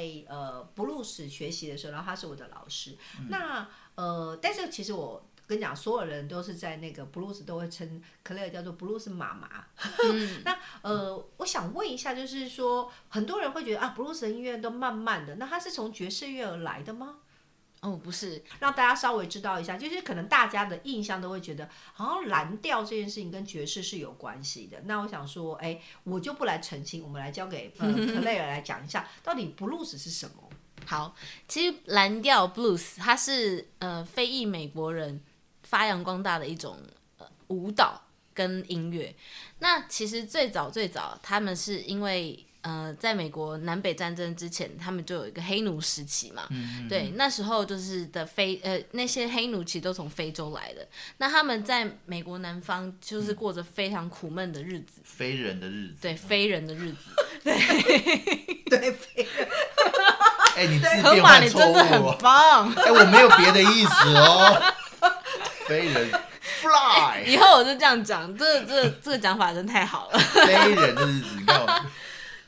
在呃布鲁斯学习的时候，然后他是我的老师。那呃，但是其实我跟你讲，所有人都是在那个布鲁斯都会称克莱尔叫做布鲁斯妈妈。那呃，我想问一下，就是说很多人会觉得啊，布鲁斯的音乐都慢慢的，那他是从爵士乐而来的吗？哦，不是，让大家稍微知道一下，就是可能大家的印象都会觉得，好像蓝调这件事情跟爵士是有关系的。那我想说，哎，我就不来澄清，我们来交给呃克莱尔来讲一下，到底 blues 是什么？好，其实蓝调 blues 它是呃非裔美国人发扬光大的一种呃舞蹈跟音乐。那其实最早最早，他们是因为呃在美国南北战争之前，他们就有一个黑奴时期嘛。对，那时候就是的非呃那些黑奴其实都从非洲来的。那他们在美国南方就是过着非常苦闷的日子，非人的日子。对，非人的日子。对 对，非人。哎，你字河马，你变换错真的很误。哎，我没有别的意思哦。非人 fly，以后我就这样讲，这这这个讲法真太好了。非人的日子，你看我。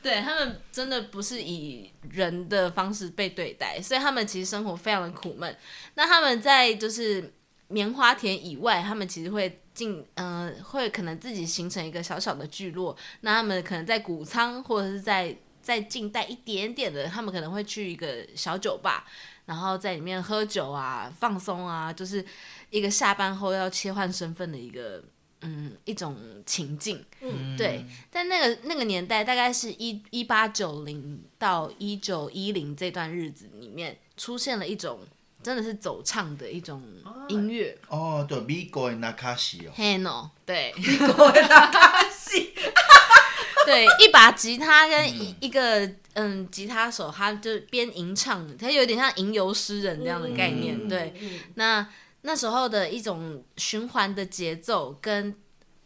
对他们真的不是以人的方式被对待，所以他们其实生活非常的苦闷。那他们在就是棉花田以外，他们其实会进呃会可能自己形成一个小小的聚落。那他们可能在谷仓或者是在在近代一点点的，他们可能会去一个小酒吧，然后在里面喝酒啊、放松啊，就是一个下班后要切换身份的一个。嗯，一种情境，嗯。对，但那个那个年代，大概是一一八九零到一九一零这段日子里面，出现了一种真的是走唱的一种音乐。哦，对，米国的那卡西哦，，Hano，对 一把吉他跟一一个嗯吉他手，他就边吟唱，他有点像吟游诗人这样的概念，嗯。对，那那时候的一种循环的节奏跟。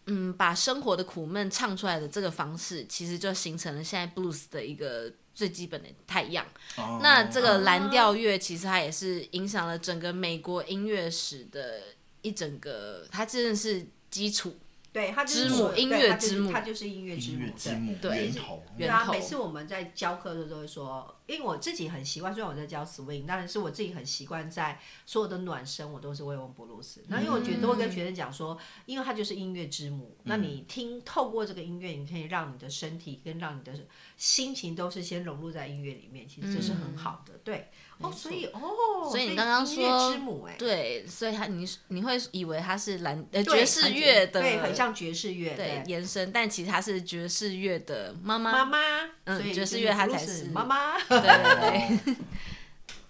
嗯，把生活的苦闷唱出来的这个方式，其实就形成了现在 blues 的一个最基本的太阳。哦那这个蓝调乐其实它也是影响了整个美国音乐史的一整个，它真的是基础。对，它就母音乐之母它就是音乐之母，之母对源头，对啊，源头每次我们在教课的时候都会说，因为我自己很习惯，虽然我在教 swing，但是我自己很习惯在所有的暖身我都是会用布鲁斯。那因为我觉得都会跟学生讲说，因为它就是音乐之母，那你听透过这个音乐，你可以让你的身体跟让你的心情都是先融入在音乐里面，其实这是很好的。对，哦，所以哦，所以你刚刚说音乐说之母哎，对，所以他你你会以为它是蓝呃爵士乐的，对，很像爵士乐，对延伸，但其实它是爵士乐的妈妈。妈妈，嗯爵士乐它才是妈妈。对对对。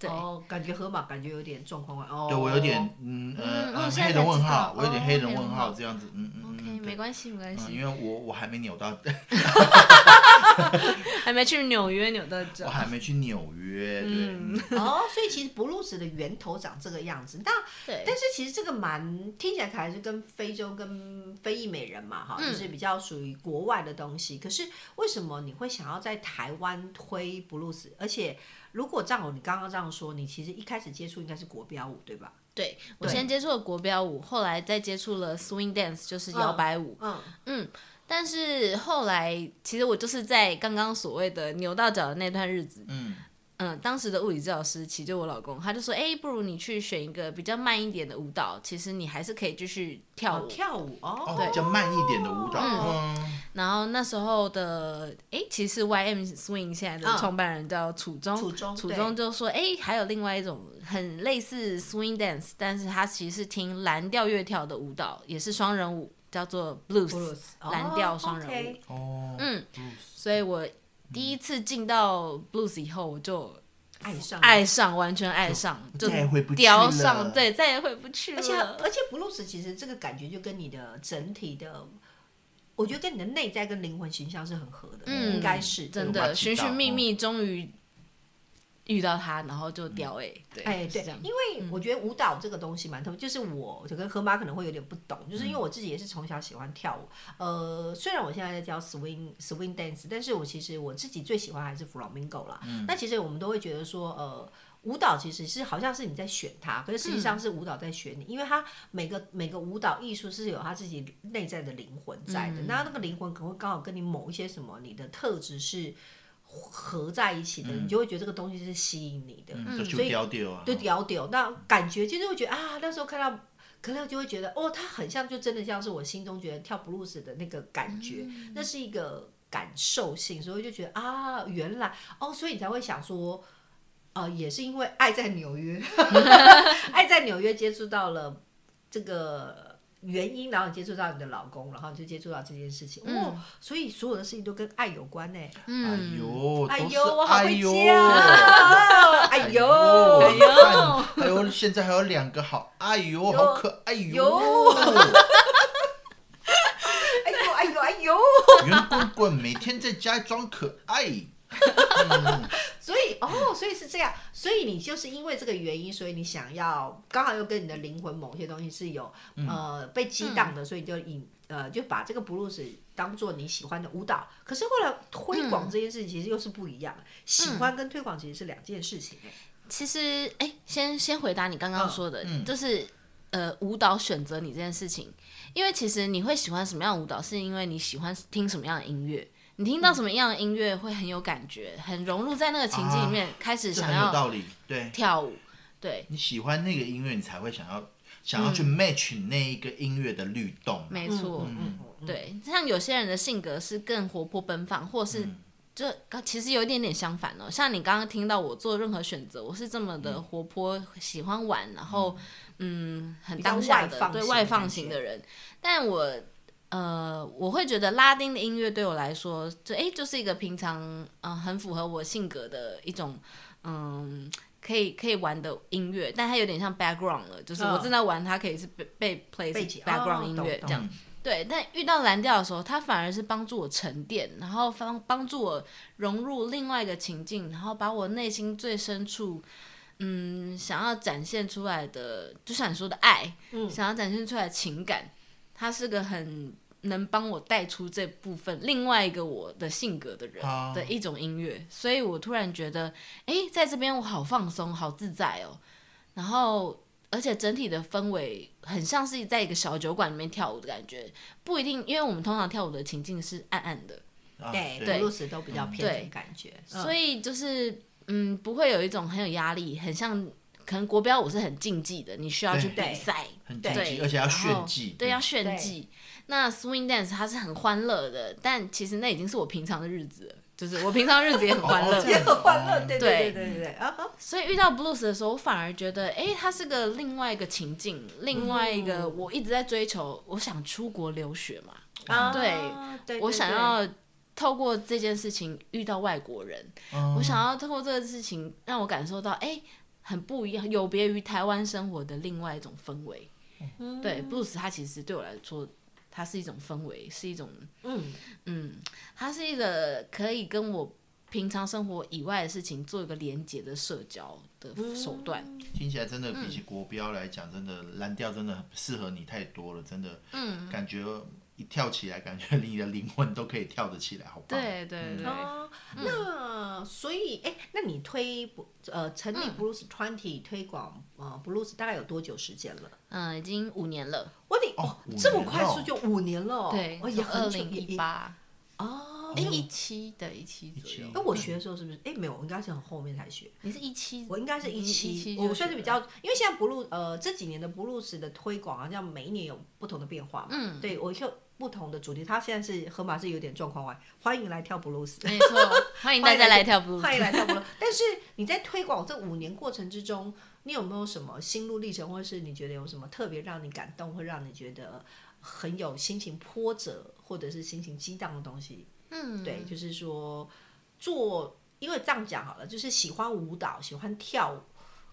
对 哦，感觉河马感觉有点状况外哦。对我有点嗯呃黑人问号，我有点哦黑人问号号这样子，嗯嗯 OK，没关系，没关嗯，系，因为我我还没扭到，还没去纽约扭到脚我。还没去纽约，对，嗯哦，所以其实布鲁斯的源头长这个样子。那对，但是其实这个蛮听起来还是跟非洲跟非裔美人嘛，哈，嗯就是比较属于国外的东西。可是为什么你会想要在台湾推布鲁斯？而且如果这样，你刚刚这样说，你其实一开始接触应该是国标舞，对吧？对我先接触了国标舞，后来再接触了 swing dance，就是摇摆舞。嗯嗯，但是后来，其实我就是在刚刚所谓的扭到脚的那段日子，嗯，嗯，当时的物理治疗师，其实就我老公，他就说，哎、不如你去选一个比较慢一点的舞蹈，其实你还是可以继续跳哦，舞。跳舞哦，对，比较慢一点的舞蹈，嗯嗯，然后那时候的，哎、其实 YM Swing 现在的嗯创办人叫楚中，楚中楚中就说，哎、还有另外一种很类似 Swing Dance，但是他其实是听蓝调乐跳的舞蹈，也是双人舞，叫做 Blues，, 蓝调双人舞。哦，嗯所以我第一次进到 Blues 以后，我就爱上爱上，完全爱上，就再也回不去了。叼上，对，再也回不去了。而且而且 blues 其实这个感觉就跟你的整体的，我觉得跟你的内在跟灵魂形象是很合的，嗯应该是。真的寻寻觅觅，终于遇到他，然后就掉哎、对，哎，对因为我觉得舞蹈这个东西蛮特别，就是我就跟河马可能会有点不懂，就是因为我自己也是从小喜欢跳舞，呃，虽然我现在在教 swing swing dance，但是我其实我自己最喜欢还是 flamingo 啦。那其实我们都会觉得说，呃。舞蹈其实是好像是你在选它，可是实际上是舞蹈在选你，因为它每个每个舞蹈艺术是有它自己内在的灵魂在的。那那个灵魂可能会刚好跟你某一些什么你的特质是合在一起的，你就会觉得这个东西是吸引你的。嗯，所以就丢丢啊，就屌屌，那感觉就是会觉得啊，那时候看到，可能就会觉得哦，他很像，就真的像是我心中觉得跳布鲁斯的那个感觉，那是一个感受性，所以就觉得啊，原来哦，所以你才会想说，呃，也是因为爱在纽约，爱在纽约接触到了这个。原因，然后你接触到你的老公，然后你就接触到这件事情，哦，所以所有的事情都跟爱有关呢。哎呦，哎呦，我好会哎呦，哎呦，哦哎呦。看还有现在还有两个好，哎呦，好可爱哟！哎呦，哎呦，哎呦。圆滚滚每天在家装可爱，所以哦，所以是这样，所以你就是因为这个原因，所以你想要刚好又跟你的灵魂某些东西是有、呃被激荡的，所以就引呃就把这个布鲁斯当做你喜欢的舞蹈。可是后来推广这件事情其实又是不一样的，喜欢跟推广其实是两件事情、哎其实，哎，先先回答你刚刚说的，嗯。就是呃，舞蹈选择你这件事情，因为其实你会喜欢什么样的舞蹈，是因为你喜欢听什么样的音乐。你听到什么样的音乐会很有感觉，很融入在那个情境里面，开始想要有道理。对，跳舞。对，你喜欢那个音乐，你才会想要想要去 match 那一个音乐的律动。没错。嗯对，像有些人的性格是更活泼奔放，或是就其实有一点点相反哦。像你刚刚听到我做任何选择，我是这么的活泼，喜欢玩，然后嗯，很当下的对外放型的人。但我呃，我会觉得拉丁的音乐对我来说，就哎，就是一个平常嗯、呃很符合我性格的一种嗯。可以可以玩的音乐，但它有点像 background 了，就是我嗯正在玩，它可以是被被 play 是背景 background 哦音乐这样。对，但遇到蓝调的时候，它反而是帮助我沉淀，然后帮帮助我融入另外一个情境，然后把我内心最深处，嗯，想要展现出来的，就像你说的爱，嗯想要展现出来的情感，它是个很能帮我带出这部分另外一个我的性格的人啊的一种音乐，所以我突然觉得，哎，在这边我好放松，好自在哦，然后。而且整体的氛围很像是在一个小酒馆里面跳舞的感觉，不一定，因为我们通常跳舞的情境是暗暗的，啊对，对。布鲁斯都比较偏的感觉，所以就是嗯，不会有一种很有压力，很像可能国标舞是很竞技的，你需要去比赛，很竞对，技，而且要炫技。对，要炫技。那 swing dance 它是很欢乐的，但其实那已经是我平常的日子了，就是我平常日子也很欢乐。也很欢乐，哦对对。对对对所以遇到 blues 的时候，我反而觉得，哎，它是个另外一个情境，另外一个我一直在追求，我想出国留学嘛，啊对对，我想要透过这件事情遇到外国人，嗯。我想要透过这个事情让我感受到，哎，很不一样，有别于台湾生活的另外一种氛围。嗯对布鲁斯它其实对我来说，它是一种氛围，是一种嗯嗯，它是一个可以跟我平常生活以外的事情做一个连接的社交的手段。听起来真的比起国标来讲，真的蓝调真的很适合你太多了，真的，嗯，感觉一跳起来，感觉你的灵魂都可以跳得起来，好棒。对对对，哦，那所以哎，那你推不呃成立 Blues Twenty 推广呃 Blues 大概有多久时间了？嗯，已经五年了，我你哦五这么快速就五年了？哦，对，哦也二很久零一八，哦，哎，一七的一七左右。17。哎，我学的时候是不是？哎，没有，我应该是很后面才学。你是一七，我应该是一你期，17就我算是比较，因为现在布鲁呃这几年的布鲁斯的推广好像每一年有不同的变化嘛，嗯，对我就不同的主题，它现在是河马是有点状况外，欢迎来跳布鲁斯，没错，欢迎大家来跳 blues。欢迎来跳布鲁斯。但是你在推广这五年过程之中，你有没有什么心路历程，或者是你觉得有什么特别让你感动，会让你觉得很有心情波折，或者是心情激荡的东西？嗯，对，就是说做，因为这样讲好了，就是喜欢舞蹈、喜欢跳舞，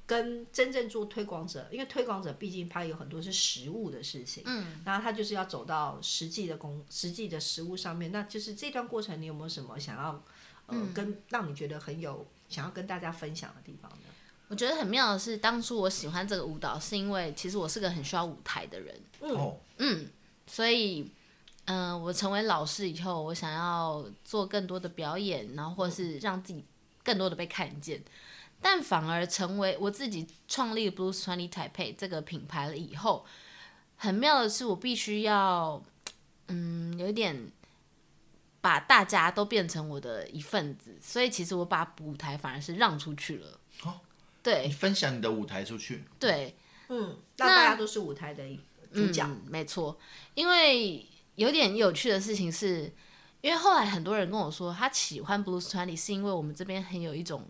跟真正做推广者，因为推广者毕竟他有很多是实物的事情，嗯，然后他就是要走到实际的工、实际的实物上面，那就是这段过程，你有没有什么想要，呃，跟让你觉得很有想要跟大家分享的地方呢？我觉得很妙的是，当初我喜欢这个舞蹈，是因为其实我是个很需要舞台的人，哦，嗯，所以，嗯、我成为老师以后，我想要做更多的表演，然后或是让自己更多的被看见，但反而成为我自己创立 Blues Twenty Taipei 这个品牌了以后，很妙的是，我必须要，嗯，有一点把大家都变成我的一份子，所以其实我把舞台反而是让出去了。哦，对你分享你的舞台出去，对，嗯，让大家都是舞台的主角。嗯，没错。因为有点有趣的事情是，因为后来很多人跟我说，他喜欢 Blues Twenty 是因为我们这边很有一种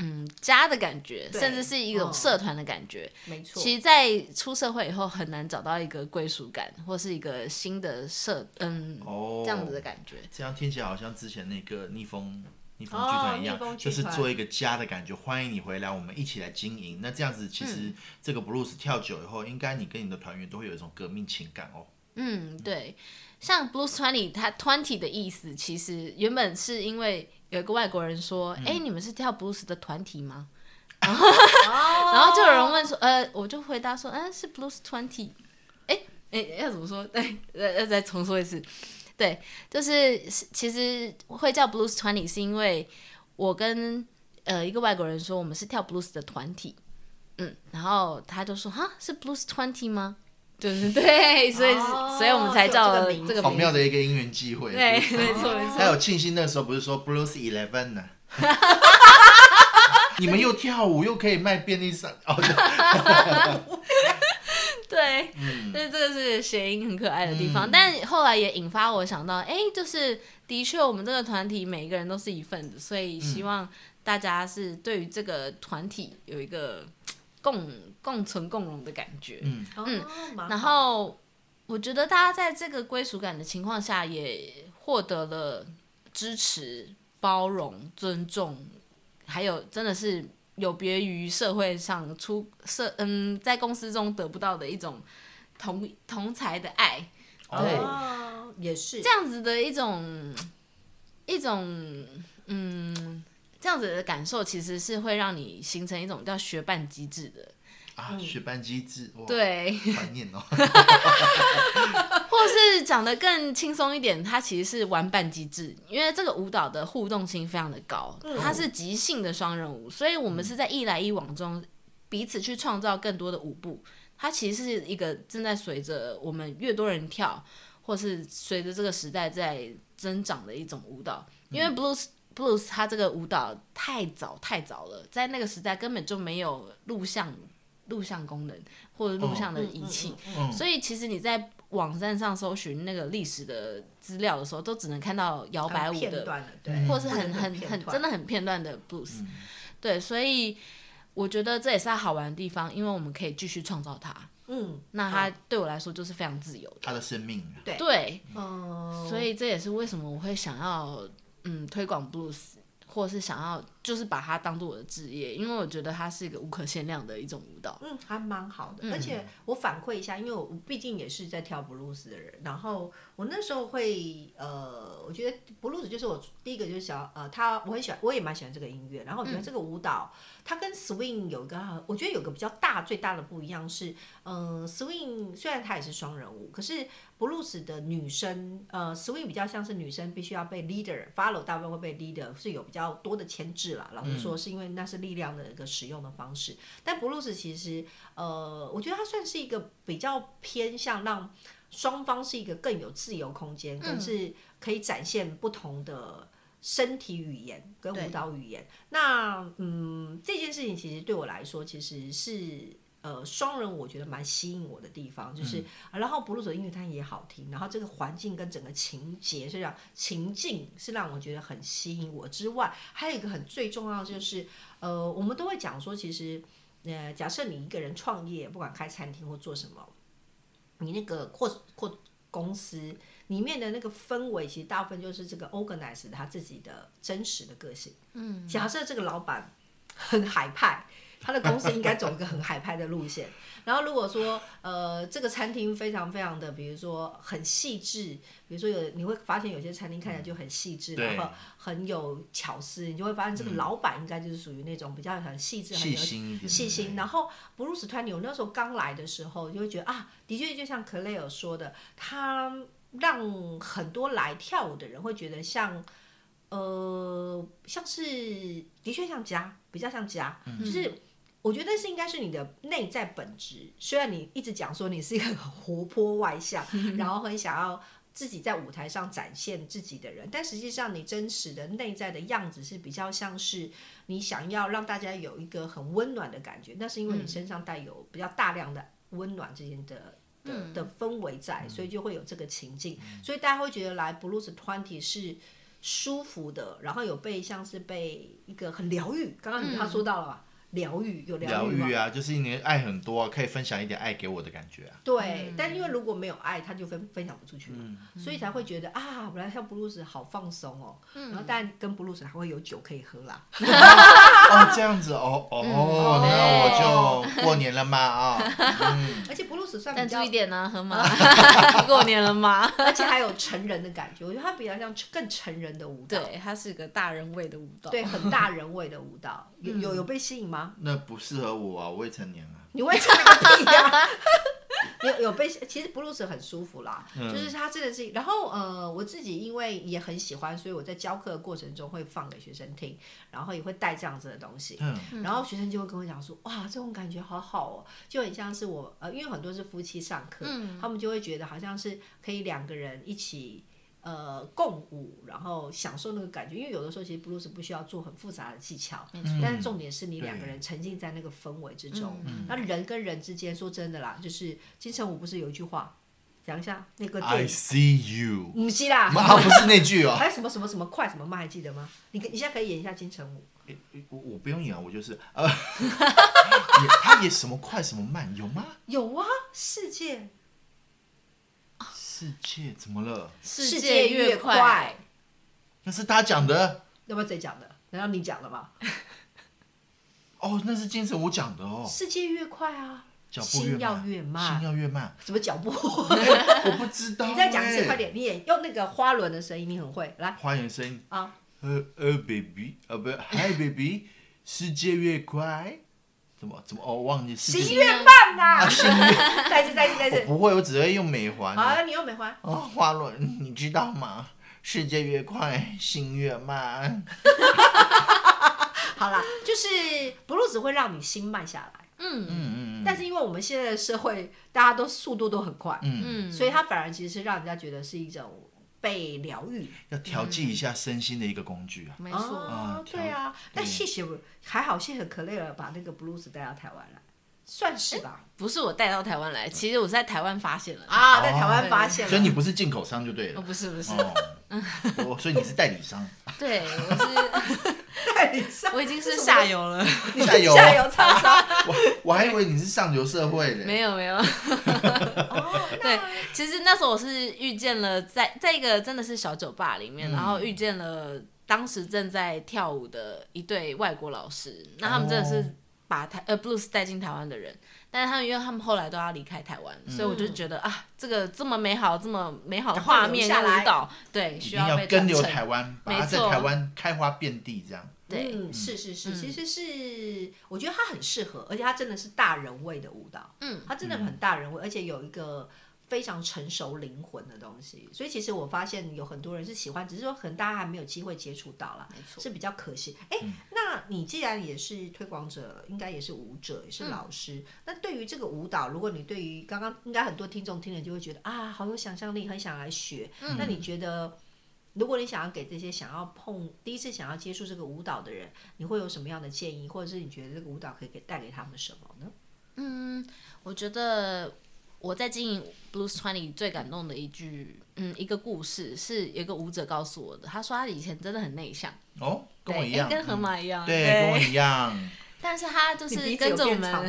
嗯家的感觉，甚至是一种嗯社团的感觉。没错，其实，在出社会以后，很难找到一个归属感，或是一个新的社嗯、哦，这样子的感觉。这样听起来好像之前那个逆风逆风哦剧团一样，就是做一个家的感觉，欢迎你回来，我们一起来经营。那这样子，其嗯实这个 blues 跳久以后，应该你跟你的团员都会有一种革命情感哦。嗯，对，像 Blues Twenty，它 Twenty 的意思其实原本是因为有一个外国人说，哎、你们是跳 Blues 的团体吗？然 然后就有人问说，呃，我就回答说，嗯、是 Blues Twenty。哎哎，要怎么说？对，呃，要再重说一次。对，就是是其实会叫 Blues Twenty 是因为我跟呃一个外国人说我们是跳 Blues 的团体，嗯，然后他就说哈是 Blues Twenty 吗？就是对，所以、哦所以我们才叫这个好。妙的一个因缘际会。对没错没错。还有庆幸那时候不是说 Blues Eleven 呢、你们又跳舞又可以卖便利商哦，对，嗯所以这个是谐音很可爱的地方。但后来也引发我想到，哎、就是的确我们这个团体每一个人都是一份子，所以希望大家是对于这个团体有一个共共存共荣的感觉。嗯哦然后我觉得大家在这个归属感的情况下，也获得了支持、包容、尊重，还有真的是有别于社会上出社嗯在公司中得不到的一种同同才的爱，对哦也是这样子的一种一种嗯。这样子的感受其实是会让你形成一种叫学伴机制的，啊，学班机制，哇，对，怀念哦。或是讲的更轻松一点，它其实是玩伴机制，因为这个舞蹈的互动性非常的高，它是即兴的双人舞，所以我们是在一来一往中彼此去创造更多的舞步。它其实是一个正在随着我们越多人跳，或是随着这个时代在增长的一种舞蹈。因为 blues blues 它这个舞蹈太早太早了，在那个时代根本就没有录像录像功能或者录像的仪器，嗯所以其实你在网站上搜寻那个历史的资料的时候，都只能看到摇摆舞的，片段的，对，或是很很很真的很片段的 blues。对，所以我觉得这也是它好玩的地方，因为我们可以继续创造它。嗯，那它对我来说就是非常自由的。他的生命，对对，嗯，所以这也是为什么我会想要嗯推广 blues，或是想要就是把它当做我的职业，因为我觉得它是一个无可限量的一种舞蹈。嗯，还蛮好的。而且我反馈一下，因为我毕竟也是在跳布鲁斯的人，然后我那时候会呃，我觉得布鲁斯就是我第一个就是想呃，他我很喜欢，我也蛮喜欢这个音乐，然后我觉得这个舞蹈、它跟 swing 有一个，我觉得有个比较大最大的不一样是，嗯、s w i n g 虽然它也是双人舞，可是布鲁斯的女生，呃，swing 比较像是女生必须要被 leader follow，大部分会被 leader 是有比较多的牵老实说，是因为那是力量的一个使用的方式。但布鲁斯其实，呃，我觉得它算是一个比较偏向让双方是一个更有自由空间，更是可以展现不同的。身体语言跟舞蹈语言，那嗯，这件事情其实对我来说，其实是呃双人，我觉得蛮吸引我的地方，就是、啊然后布鲁斯的音乐它也好听，然后这个环境跟整个情节是让情境是让我觉得很吸引我之外，还有一个很最重要的就是呃，我们都会讲说，其实呃，假设你一个人创业，不管开餐厅或做什么，你那个或或公司里面的那个氛围，其实大部分就是这个 organize 他自己的真实的个性。嗯，假设这个老板很海派，他的公司应该走一个很海派的路线。然后如果说呃这个餐厅非常非常的，比如说很细致，比如说有你会发现有些餐厅看起来就很细致，对然后很有巧思，你就会发现这个老板应该就是属于那种比较很细致、很细有心细心。然后布鲁斯团体，我那时候刚来的时候，就会觉得啊，的确就像克雷尔说的，他让很多来跳舞的人会觉得像，呃，像是的确像家，比较像家，就是。我觉得是应该是你的内在本质。虽然你一直讲说你是一个很活泼外向，然后很想要自己在舞台上展现自己的人，但实际上你真实的内在的样子是比较像是你想要让大家有一个很温暖的感觉，那是因为你身上带有比较大量的温暖之间的。的的氛围在，所以就会有这个情境，所以大家会觉得来 Blues Twenty 是舒服的，然后有被像是被一个很疗愈。刚刚他说到了嘛，疗愈有疗疗愈啊，就是你的爱很多、啊，可以分享一点爱给我的感觉啊。对，但因为如果没有爱，他就分分享不出去了，所以才会觉得啊，本来像布鲁斯好放松哦，然后但跟布鲁斯还会有酒可以喝啦。哦，这样子哦哦，那我就过年了嘛啊，嗯，而且布鲁斯算比较赞助一，点呢，河马，过年了吗？而且还有成人的感觉，我觉得它比较像更成人的舞蹈，对，它是个大人味的舞蹈。对，很大人味的舞蹈，有有有被吸引吗？那不适合我啊，未成年啊。你会唱个屁呀、有有被，其实布鲁斯很舒服啦，就是他真的是，然后呃，我自己因为也很喜欢，所以我在教课的过程中会放给学生听，然后也会带这样子的东西，嗯然后学生就会跟我讲说，哇，这种感觉好好哦，就很像是我呃，因为很多是夫妻上课，他们就会觉得好像是可以两个人一起。呃，共舞，然后享受那个感觉，因为有的时候其实布鲁斯不需要做很复杂的技巧，但是重点是你两个人沉浸在那个氛围之中。那人跟人之间，说真的啦，就是金城武不是有一句话，讲一下那个电 I 影，see you，不是啦，啊，不是那句哦，还有什么什么什么快什么慢，还记得吗？你你现在可以演一下金城武，我我不用演啊，我就是呃，他演什么快什么慢有吗？有啊，世界世界怎么了？世界越快，那是他讲的要不要谁讲的？难道你讲的吗？哦，那是金城武讲的哦，世界越快啊，脚步要慢，越慢心要越慢，什么脚步？我不知道 欸。你再讲一次，快点！你也用那个花轮的声音，你很会。来花园声音啊，呃呃，baby，呃不，Hi baby，世界越快，怎么怎么哦，忘记世界心越慢呐！啊，心越，再一次，再一次，再一次。我不会，我只会用美环。好，你用美环。哦，花轮，你知道吗？世界越快，心越慢。好啦，就是布鲁斯会让你心慢下来，嗯嗯嗯但是因为我们现在的社会，大家都速度都很快，嗯，嗯，所以它反而其实是让人家觉得是一种被疗愈。要调剂一下身心的一个工具啊。没错。哦，调对啊。但谢谢还好，谢谢克雷尔，把那个 blues 带到台湾来，算是吧。不是我带到台湾来，其实我是在台湾发现了。啊，在台湾发现了。所以你不是进口商就对哦，了。不是不是，哦，我所以你是代理商，对我是代理商，我已经是下游了。下游下游厂商。我我还以为你是上流社会呢。没有没有，哦，对，其实那时候我是遇见了在在一个真的是小酒吧里面，嗯然后遇见了当时正在跳舞的一对外国老师，那他们真的是把台呃 blues 带进台湾的人，但是他们因为他们后来都要离开台湾，所以我就觉得啊，这个这么美好、这么美好的画面舞蹈，对，需定要跟留。台湾，把它没错。在台湾开花遍地这样。对，嗯，是是是，其实是我觉得它很适合，而且它真的是大人味的舞蹈，嗯，它真的很大人味，而且有一个非常成熟灵魂的东西。所以其实我发现有很多人是喜欢，只是说可能大家还没有机会接触到啦，没错是比较可惜。哎、那你既然也是推广者，应该也是舞者，也是老师，那对于这个舞蹈，如果你对于刚刚应该很多听众听了就会觉得啊，好有想象力，很想来学，那你觉得？如果你想要给这些想要碰第一次想要接触这个舞蹈的人，你会有什么样的建议，或者是你觉得这个舞蹈可以给带给他们什么呢？嗯，我觉得我在经营 Blues Twenty 最感动的一句，嗯，一个故事是有一个舞者告诉我的。他说他以前真的很内向，哦，跟我，一样，诶跟河马一样，对，跟我一样。但是他就是跟着我们？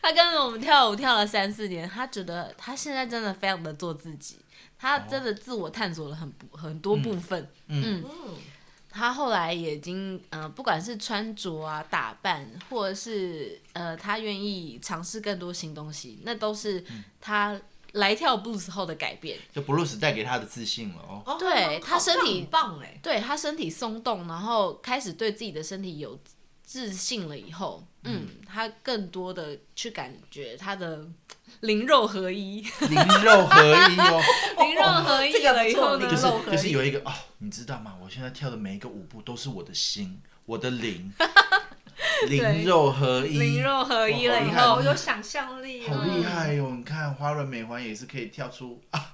他跟着我们跳舞跳了三四年，他觉得他现在真的非常的做自己，他真的自我探索了很很多部分。嗯，嗯，他后来也已经呃，不管是穿着啊、打扮，或者是呃，他愿意尝试更多新东西，那都是他来跳 blues 后的改变。就 blues 带给他的自信了哦。哦对他身体很棒哎，对他身体松动，然后开始对自己的身体有自信了以后，嗯，他更多的去感觉他的灵肉合一，灵肉合一哦，灵肉合一这个了以后呢，就是不错灵肉合一。就是有一个哦，你知道吗？我现在跳的每一个舞步都是我的心，我的灵，灵肉合一，灵肉合一了以后。好，有想象力好哦，厉害哟！你看花轮美环也是可以跳出啊，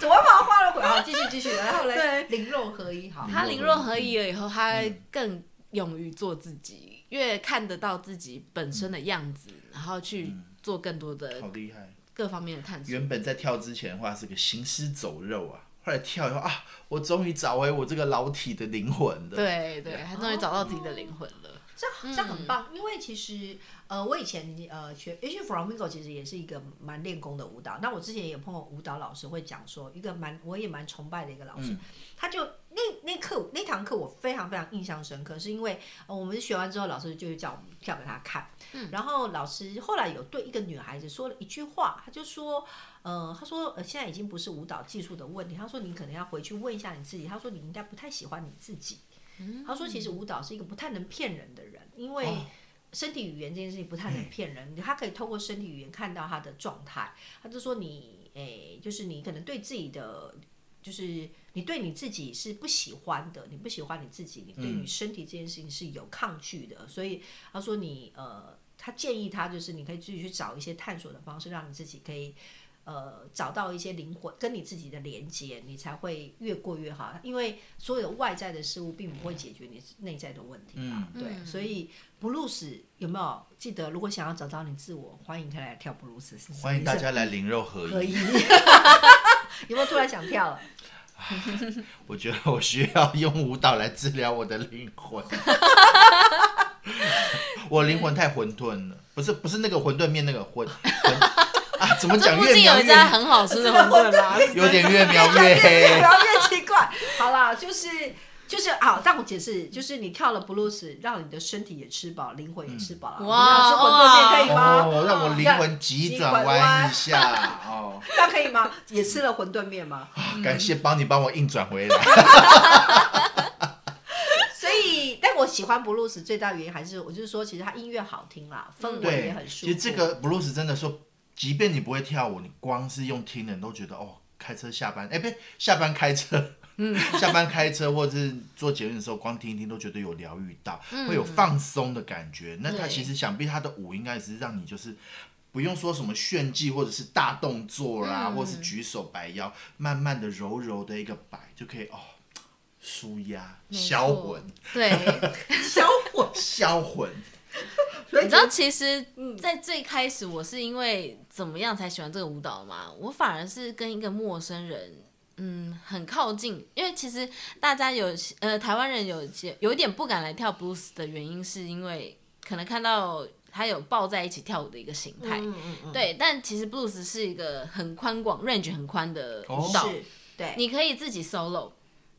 怎么把它画了回？来？好，继续继续，然后嘞，对。灵肉合一，好，他灵肉合一了以后，他嗯。更勇于做自己，越看得到自己本身的样子，然后去做更多的好厉害！各方面的探索。原本在跳之前的话是个行尸走肉啊，后来跳以后啊，我终于找回我这个老体的灵魂了。对对，他终于找到自己的灵魂了。这样这样很棒，因为其实呃，我以前呃学，也许 flamenco 其实也是一个蛮练功的舞蹈。那我之前也碰过舞蹈老师会讲说，一个蛮我也蛮崇拜的一个老师，他就那那课那堂课我非常非常印象深刻，是因为、呃、我们学完之后，老师就叫我们跳给他看，然后老师后来有对一个女孩子说了一句话，他就说。呃，他说，呃，现在已经不是舞蹈技术的问题。他说，你可能要回去问一下你自己。他说，你应该不太喜欢你自己。他说，其实舞蹈是一个不太能骗人的人，因为哦身体语言这件事情不太能骗人，他可以透过身体语言看到他的状态。他就说你，诶、就是你可能对自己的，就是你对你自己是不喜欢的，你不喜欢你自己，你对你身体这件事情是有抗拒的，所以他说你，呃，他建议他就是你可以自己去找一些探索的方式，让你自己可以。呃，找到一些灵魂跟你自己的连接，你才会越过越好。因为所有外在的事物并不会解决你内在的问题啊。嗯对，所以布鲁斯有没有记得？如果想要找到你自我，欢迎可以来跳布鲁斯。是欢迎大家来灵肉合一。。有没有突然想跳了？我觉得我需要用舞蹈来治疗我的灵魂。我灵魂太混沌了，不是不是那个馄饨面那个混怎么这讲附近有一越描越家很好吃的馄饨啦，有点越描 越黑越。描越奇怪。好啦，就是就是好，让我解释，就是你跳了布鲁斯，让你的身体也吃饱，灵魂也吃饱了。哇你要吃馄饨面可以吗？哦，让我灵魂急转弯一下哦，这样可以吗？也吃了馄饨面吗？感谢帮你帮我硬转回来。所以，但我喜欢布鲁斯最大原因还是，我就是说，其实它音乐好听啦，氛围也很，舒服。其实这个布鲁斯真的说，即便你不会跳舞，你光是用听的，你都觉得哦，开车下班，哎，不对，下班开车，嗯，下班开车或者是做节目的时候，光听一听都觉得有疗愈到，会有放松的感觉。那他其实想必他的舞应该是让你就是。不用说什么炫技或者是大动作啦，或是举手摆腰，慢慢的柔柔的一个摆就可以哦，舒压销魂，对，销魂，销魂。你知道，其实，在最开始我是因为怎么样才喜欢这个舞蹈吗？我反而是跟一个陌生人，嗯，很靠近。因为其实大家有呃，台湾人有些有一点不敢来跳 blues 的原因，是因为可能看到他有抱在一起跳舞的一个形态。嗯嗯嗯，对，但其实 blues 是一个很宽广、range 很宽的舞蹈，是，对，你可以自己 solo。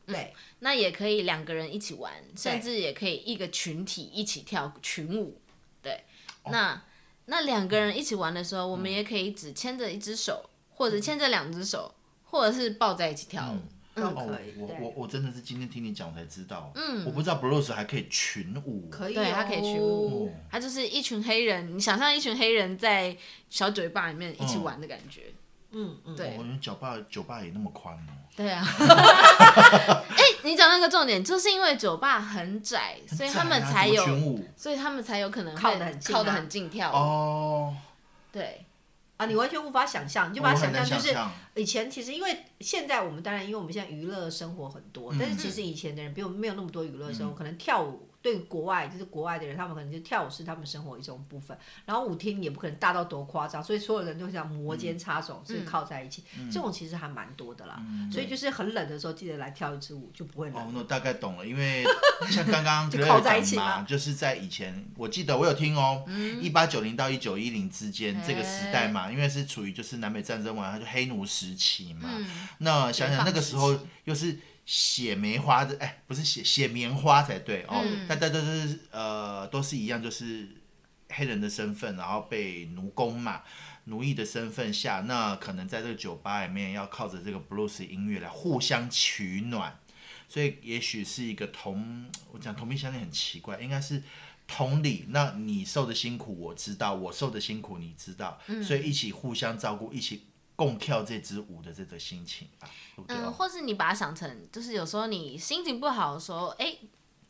对，那也可以两个人一起玩，甚至也可以一个群体一起跳群舞。对，那那两个人一起玩的时候，我们也可以只牵着一只手，或者牵着两只手，或者是抱在一起跳舞。哦都可以，，我我我真的是今天听你讲才知道，嗯，我不知道 blues 还可以群舞，可以、哦，对，它可以群舞，它就是一群黑人，你想象一群黑人在小酒吧里面一起玩的感觉。嗯嗯，对。我们酒吧酒吧也那么宽哦，对啊，哎、你讲那个重点，就是因为酒吧很窄，所以他们才有所以他们才有可能会靠得很近啊。靠得很近跳舞。哦，对，啊，你完全无法想象，你就把它想象就是以前其实因为现在我们当然因为我们现在娱乐生活很多，嗯。但是其实以前的人比我们没有那么多娱乐生活，可能跳舞对国外就是国外的人，他们可能就跳舞是他们生活一种部分，然后舞厅也不可能大到多夸张，所以所有人都想摩肩擦踵，是靠在一起，嗯这种其实还蛮多的啦。所以就是很冷的时候，记得来跳一支舞，就不会冷。哦，那我大概懂了，因为 像刚刚就靠在一起嘛，就是在以前，我记得我有听哦，嗯一八九零到一九一零之间这个哎时代嘛，因为是处于就是南北战争完，它就黑奴时期嘛。嗯那想想那个时候又是血梅花的，哎，不是写写棉花才对哦，嗯大家都是呃都是一样，就是黑人的身份，然后被奴工嘛。奴役的身份下，那可能在这个酒吧里面要靠着这个 blues 音乐来互相取暖，所以也许是一个同我讲同病相怜很奇怪，应该是同理。那你受的辛苦我知道，我受的辛苦你知道，嗯所以一起互相照顾，一起共跳这支舞的这个心情吧？嗯，哦或是你把它想成，就是有时候你心情不好的时候，哎、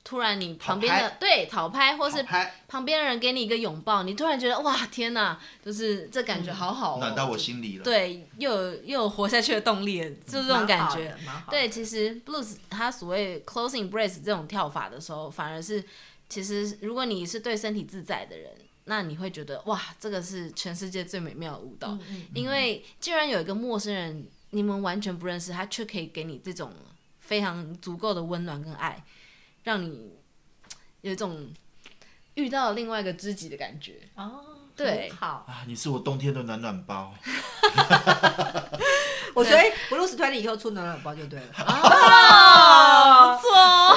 突然你旁边的对讨拍，或是拍旁边的人给你一个拥抱，你突然觉得哇天哪，就是这感觉好好、哦，暖到我心里了。，对，又有又有活下去的动力了，就是这种感觉。对，其实 blues 它所谓 closing brace 这种跳法的时候，反而是其实如果你是对身体自在的人，那你会觉得哇，这个是全世界最美妙的舞蹈，嗯因为既然有一个陌生人你们完全不认识，他却可以给你这种非常足够的温暖跟爱，让你有一种遇到了另外一个知己的感觉。哦，对好。啊，你是我冬天的暖暖包。我所以布鲁斯团体以后出暖暖包就对了。啊，不错哦，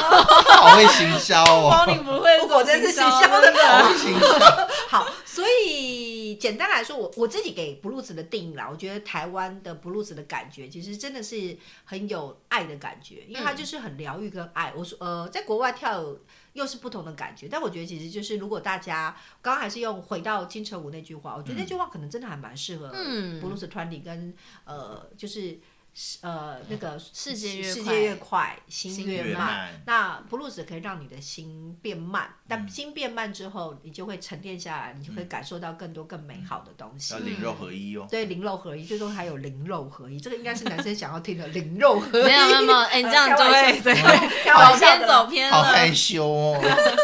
好会行销哦，包你不会，我真是行销的好会行销。简单来说，我我自己给布鲁斯的定义啦，我觉得台湾的布鲁斯的感觉，其实真的是很有爱的感觉，因为它就是很疗愈跟爱。我说呃，在国外跳又是不同的感觉，但我觉得其实就是如果大家刚刚还是用回到金城武那句话，我觉得那句话可能真的还蛮适合嗯布鲁斯团体跟呃就是。呃，那个世界越世界越快，心心越慢越慢。那 blues 可以让你的心变慢，但心变慢之后，你就会沉淀下来，你就会感受到更多更美好的东西要。灵肉合一哦。对，灵肉合一，最终还有灵肉合一，这个应该是男生想要听的灵肉合一。没有没有没有，哎、你这样就会对开走玩笑的偏走 偏了。好害羞哦，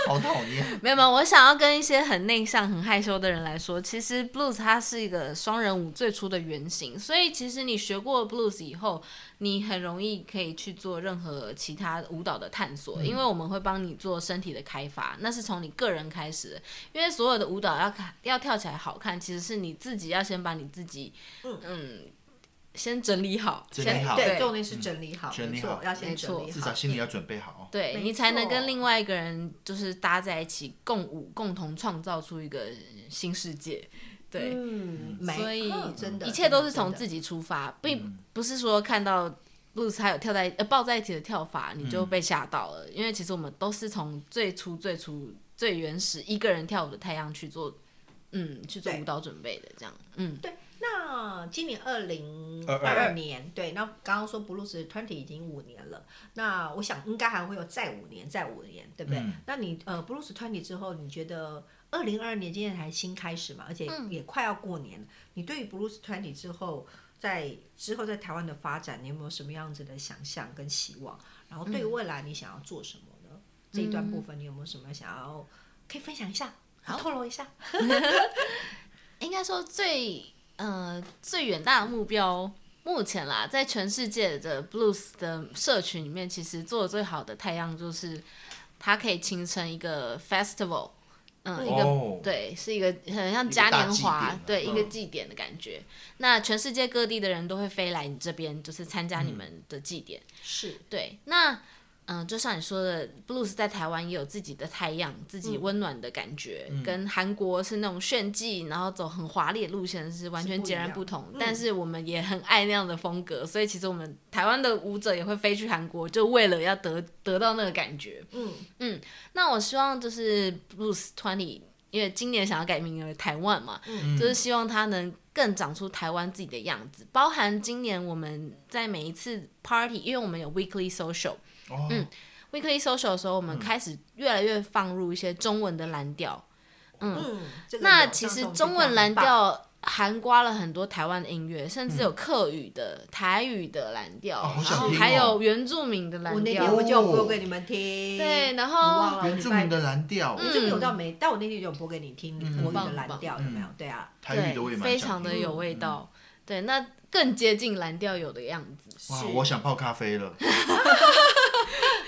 好讨厌。没有没有，我想要跟一些很内向、很害羞的人来说，其实 blues 它是一个双人舞最初的原型，所以其实你学过 blues 以后，你很容易可以去做任何其他舞蹈的探索，因为我们会帮你做身体的开发，那是从你个人开始的，因为所有的舞蹈要看要跳起来好看，其实是你自己要先把你自己嗯。先整理好，先整理好对，重点是整理好，没错整理好要先整理好，至少心里要准备好哦。对你才能跟另外一个人就是搭在一起共舞，共同创造出一个新世界。对，嗯，所以嗯真的，一切都是从。自己出发，并不是说看到 blues 还有跳在呃抱在一起的跳法你就被吓到了，因为其实我们都是从最初最初最原始一个人跳舞的太阳去做，嗯，去做舞蹈准备的这样，嗯，对，那今年二零22二年，对，那刚刚说 Blues Twenty 已经五年了，那我想应该还会有再五年，再五年，对不对？嗯。那你呃 Blues Twenty 之后，你觉得二零二二年今年才新开始嘛，而且嗯也快要过年了，你对于 Blues Twenty 之后，在之后在台湾的发展，你有没有什么样子的想象跟希望？然后对于未来你想要做什么呢？这一段部分你有没有什么想要可以分享一下？好，透露一下。应该说最呃最远大的目标，目前啦，在全世界的 blues 的社群里面，其实做的最好的太阳就是它可以形成一个 festival。嗯，一个、哦。对，是一个很像嘉年华典，对，嗯一个祭典的感觉。那全世界各地的人都会飞来你这边，就是参加你们的祭典。是，对，那嗯、就像你说的，blues 在台湾也有自己的太阳，自己温暖的感觉，跟韩国是那种炫技，然后走很华丽的路线是完全截然不同。但是我们也很爱那样的风格，所以其实我们台湾的舞者也会飞去韩国，就为了要得得到那个感觉。嗯嗯那我希望就是 blues twenty。因为今年想要改名为台湾嘛，就是希望它能更长出台湾自己的样子，包含今年我们在每一次 party，因为我们有 weekly social，哦，weekly social 的时候，我们开始越来越放入一些中文的蓝调。嗯，这个那其实中文蓝调含刮了很多台湾的音乐，甚至有客语的、台语的蓝调，然后还有原住民的蓝调那天我。就有播给你们听？对，然后原住民的蓝调，原住民有到没？但我那天就有播给你听国语的蓝调，有没有？对啊，台语的我也对，非常的有味道。对，那更接近蓝调有的样子。哇，是我想泡咖啡了。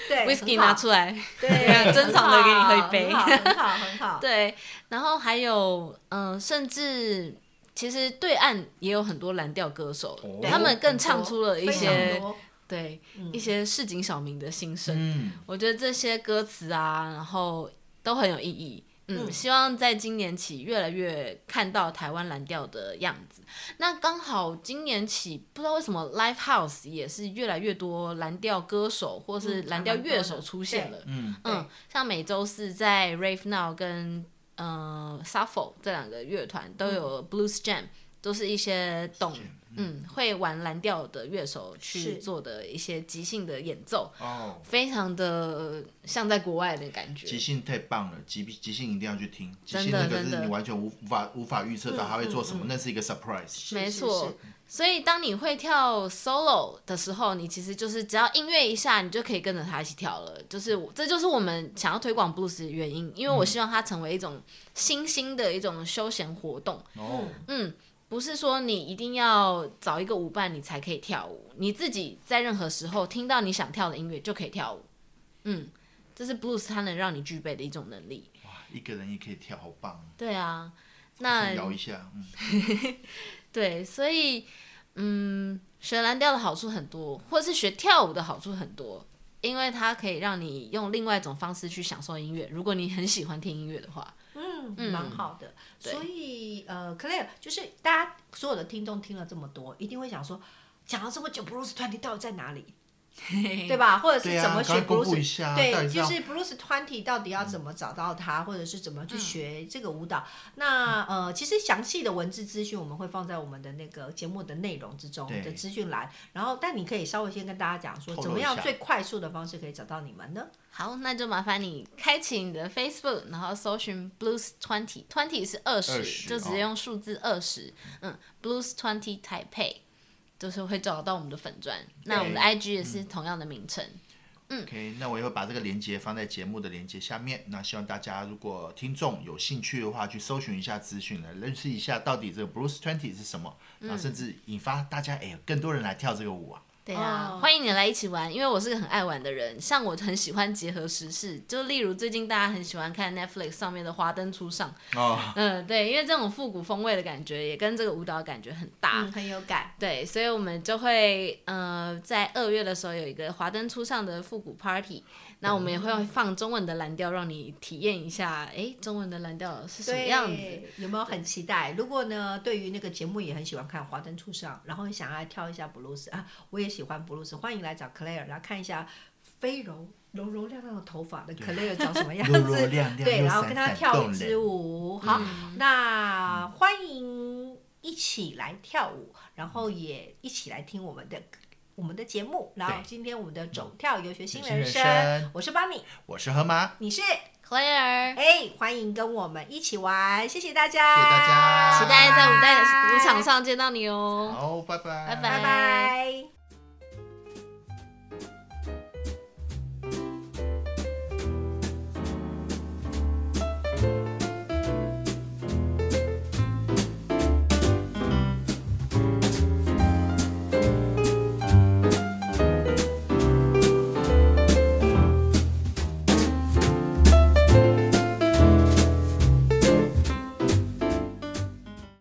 对 whisky 拿出来，对，珍藏的给你喝一杯很好，很好，对，然后还有嗯、呃甚至其实对岸也有很多蓝调歌手，哦他们更唱出了一些多对一些市井小民的心声。嗯，我觉得这些歌词啊，然后都很有意义。嗯，希望在今年起越来越看到台湾蓝调的样子。那刚好今年起，不知道为什么 Live House 也是越来越多蓝调歌手或是蓝调乐手出现了。嗯。嗯，像每周四在 Rave Now 跟呃 Shuffle 这两个乐团都有 Blues Jam，都是一些懂嗯会玩蓝调的乐手去做的一些即兴的演奏，哦，非常的像在国外的感觉。即兴太棒了，即即兴一定要去听。即真兴那个是的真的你完全无无法无法预测到他会做什么，那是一个 surprise。是是没错所以当你会跳 solo 的时候，你其实就是只要音乐一下，你就可以跟着他一起跳了。就是这就是我们想要推广 blues 的原因，因为我希望它成为一种新兴的一种休闲活动。哦，嗯，不是说你一定要找一个舞伴你才可以跳舞，你自己在任何时候听到你想跳的音乐就可以跳舞。嗯，这是 blues 它能让你具备的一种能力。哇，一个人也可以跳，好棒！对啊，那摇一下，嗯，对，所以嗯，学蓝调的好处很多，或是学跳舞的好处很多，因为它可以让你用另外一种方式去享受音乐。如果你很喜欢听音乐的话，嗯，蛮好的。所以呃，Claire，就是大家所有的听众听了这么多，一定会想说，讲了这么久，Bruce 团体到底在哪里？对吧？或者是怎么学赶快公布 Blues？、一下到对，就是 Blues 团体到底要怎么找到他，或者是怎么去学这个舞蹈？那呃，其实详细的文字资讯我们会放在我们的那个节目的内容之中的资讯栏。然后，但你可以稍微先跟大家讲说，怎么样最快速的方式可以找到你们呢？好，那就麻烦你开启你的 Facebook，然后搜寻 Blues Twenty，Twenty 是二十，20就直接用数字二十、嗯，Blues Twenty Taipei，就是会找到我们的粉砖。那我们的 IG 也是同样的名称。嗯 OK，那我也会把这个链接放在节目的链接下面。那希望大家如果听众有兴趣的话，去搜寻一下资讯，来认识一下到底这个 Bruce Twenty 是什么，然后甚至引发大家哎、更多人来跳这个舞啊。对啊，哦欢迎你来一起玩，因为我是个很爱玩的人。像我很喜欢结合时事，就例如最近大家很喜欢看 Netflix 上面的《华灯初上》，哦，嗯，对，因为这种复古风味的感觉也跟这个舞蹈感觉很搭。嗯，很有感。对，所以我们就会呃在二月的时候有一个华灯初上的复古 party，那我们也会放中文的蓝调，让你体验一下，哎，中文的蓝调是什么样子？有没有很期待？如果呢，对于那个节目也很喜欢看《华灯初上》，然后想要跳一下布鲁斯啊，我也喜欢布鲁斯，欢迎来找 Claire 来看一下飞柔柔柔亮亮的头发的 Claire 长什么样子，柔柔亮亮对，然后跟他跳一支舞。好，那欢迎一起来跳舞，然后也一起来听我们的。我们的节目，然后今天我们的走跳游学新新人人生生，我是邦尼，我是河马，你是？Claire，哎，欢迎跟我们一起玩，谢谢大家，谢谢大家。期待在舞台舞场上见到你哦。好，拜。拜，拜。拜拜。